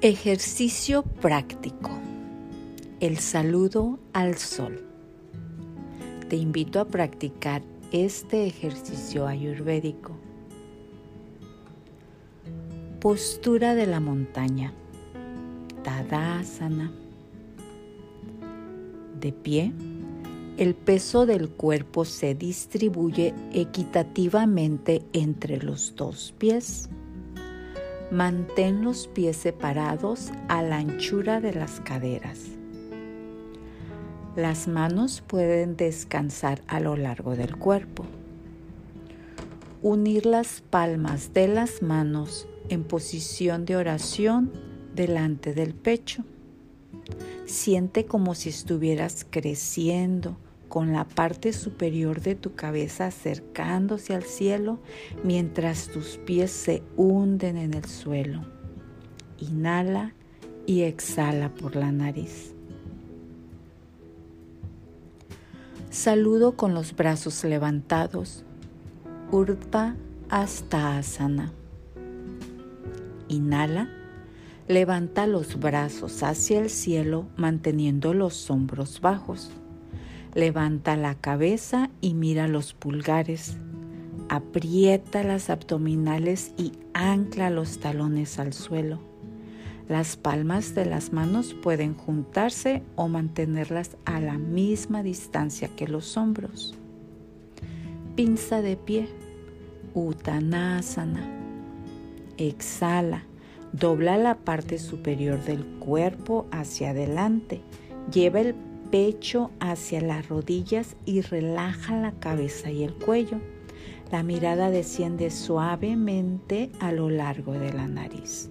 Ejercicio práctico. El saludo al sol. Te invito a practicar este ejercicio ayurvédico. Postura de la montaña. Tadasana. De pie, el peso del cuerpo se distribuye equitativamente entre los dos pies. Mantén los pies separados a la anchura de las caderas. Las manos pueden descansar a lo largo del cuerpo. Unir las palmas de las manos en posición de oración delante del pecho. Siente como si estuvieras creciendo con la parte superior de tu cabeza acercándose al cielo mientras tus pies se hunden en el suelo. Inhala y exhala por la nariz. Saludo con los brazos levantados. Urdhva hasta asana. Inhala. Levanta los brazos hacia el cielo manteniendo los hombros bajos. Levanta la cabeza y mira los pulgares. Aprieta las abdominales y ancla los talones al suelo. Las palmas de las manos pueden juntarse o mantenerlas a la misma distancia que los hombros. Pinza de pie. Uttanasana. Exhala. Dobla la parte superior del cuerpo hacia adelante. Lleva el pecho hacia las rodillas y relaja la cabeza y el cuello. La mirada desciende suavemente a lo largo de la nariz.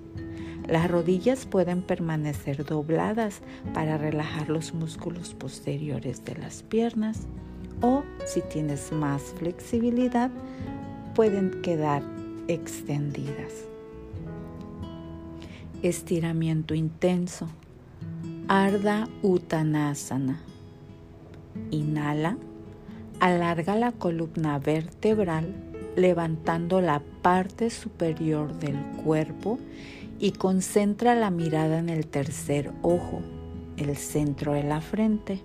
Las rodillas pueden permanecer dobladas para relajar los músculos posteriores de las piernas o si tienes más flexibilidad pueden quedar extendidas. Estiramiento intenso. Arda Uttanasana. Inhala, alarga la columna vertebral levantando la parte superior del cuerpo y concentra la mirada en el tercer ojo, el centro de la frente.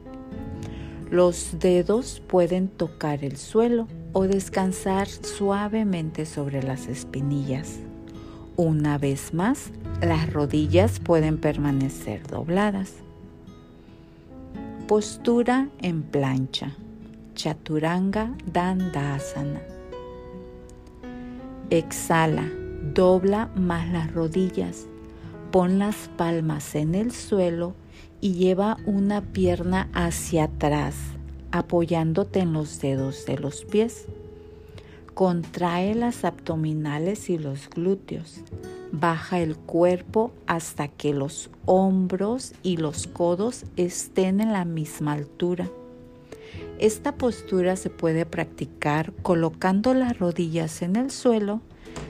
Los dedos pueden tocar el suelo o descansar suavemente sobre las espinillas. Una vez más, las rodillas pueden permanecer dobladas. Postura en plancha. Chaturanga Dandasana. Exhala, dobla más las rodillas. Pon las palmas en el suelo y lleva una pierna hacia atrás, apoyándote en los dedos de los pies. Contrae las abdominales y los glúteos. Baja el cuerpo hasta que los hombros y los codos estén en la misma altura. Esta postura se puede practicar colocando las rodillas en el suelo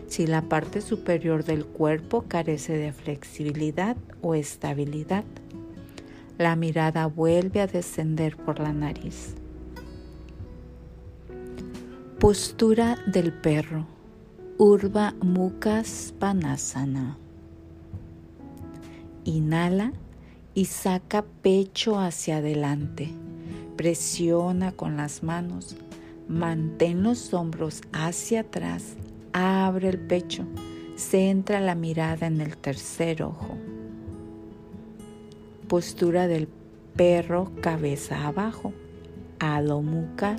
si la parte superior del cuerpo carece de flexibilidad o estabilidad. La mirada vuelve a descender por la nariz. Postura del perro. Urva Mukha Svanasana. Inhala y saca pecho hacia adelante. Presiona con las manos. Mantén los hombros hacia atrás. Abre el pecho. Centra la mirada en el tercer ojo. Postura del perro cabeza abajo. Adho Mukha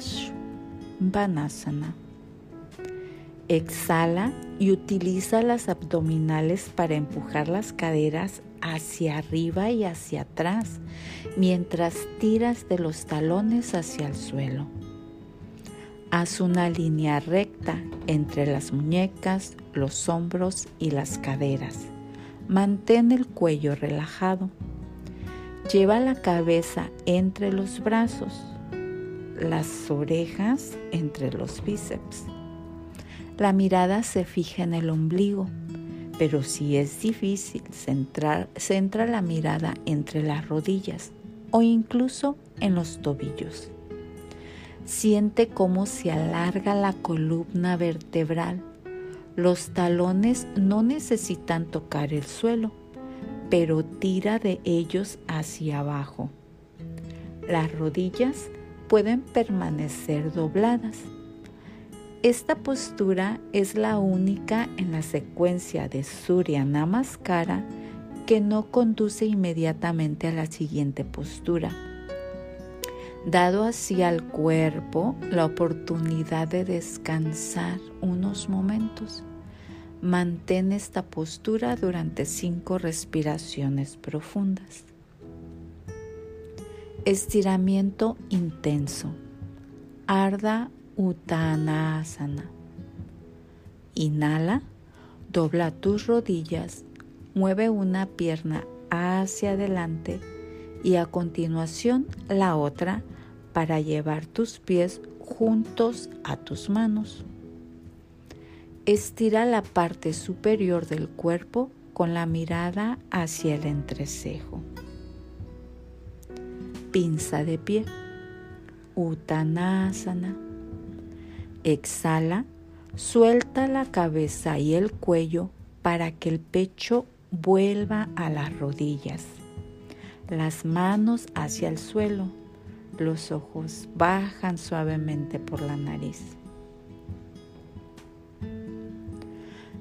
Exhala y utiliza las abdominales para empujar las caderas hacia arriba y hacia atrás mientras tiras de los talones hacia el suelo. Haz una línea recta entre las muñecas, los hombros y las caderas. Mantén el cuello relajado. Lleva la cabeza entre los brazos las orejas entre los bíceps. La mirada se fija en el ombligo, pero si es difícil centrar, centra la mirada entre las rodillas o incluso en los tobillos. Siente cómo se alarga la columna vertebral. Los talones no necesitan tocar el suelo, pero tira de ellos hacia abajo. Las rodillas pueden permanecer dobladas. Esta postura es la única en la secuencia de Surya Namaskara que no conduce inmediatamente a la siguiente postura, dado así al cuerpo la oportunidad de descansar unos momentos. Mantén esta postura durante cinco respiraciones profundas. Estiramiento intenso. Arda Uttanasana. Inhala, dobla tus rodillas Mueve una pierna hacia adelante y a continuación la otra para llevar tus pies juntos a tus manos. Estira la parte superior del cuerpo con la mirada hacia el entrecejo. Pinza de pie. Uttanasana. Exhala, suelta la cabeza y el cuello para que el pecho vuelva a las rodillas, las manos hacia el suelo, los ojos bajan suavemente por la nariz.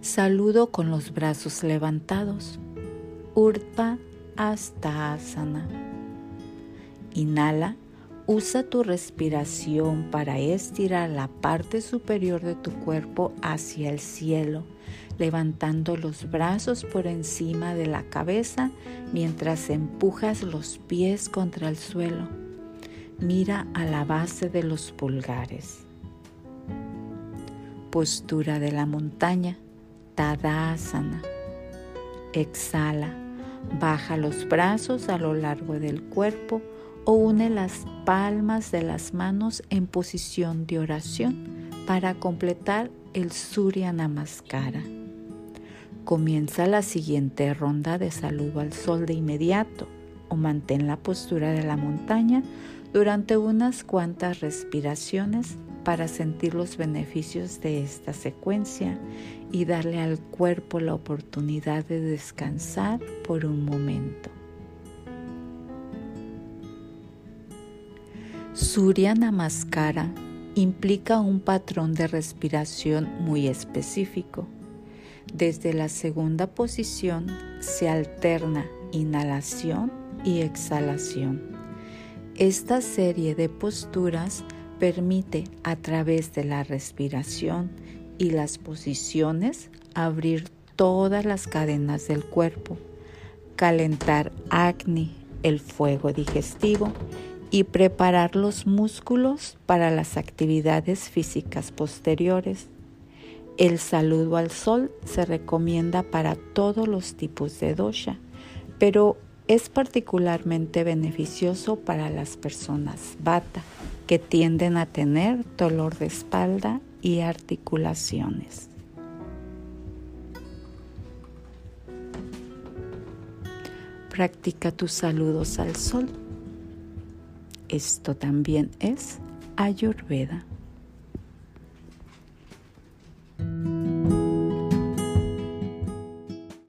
Saludo con los brazos levantados. Urpa hasta asana. Inhala, usa tu respiración para estirar la parte superior de tu cuerpo hacia el cielo levantando los brazos por encima de la cabeza mientras empujas los pies contra el suelo. Mira a la base de los pulgares. Postura de la montaña, Tadasana. Exhala, baja los brazos a lo largo del cuerpo o une las palmas de las manos en posición de oración para completar el Surya Namaskara. Comienza la siguiente ronda de saludo al sol de inmediato o mantén la postura de la montaña durante unas cuantas respiraciones para sentir los beneficios de esta secuencia y darle al cuerpo la oportunidad de descansar por un momento. Surya Namaskara implica un patrón de respiración muy específico desde la segunda posición se alterna inhalación y exhalación. Esta serie de posturas permite a través de la respiración y las posiciones abrir todas las cadenas del cuerpo, calentar Agni, el fuego digestivo, y preparar los músculos para las actividades físicas posteriores. El saludo al sol se recomienda para todos los tipos de dosha, pero es particularmente beneficioso para las personas bata que tienden a tener dolor de espalda y articulaciones. Practica tus saludos al sol. Esto también es Ayurveda.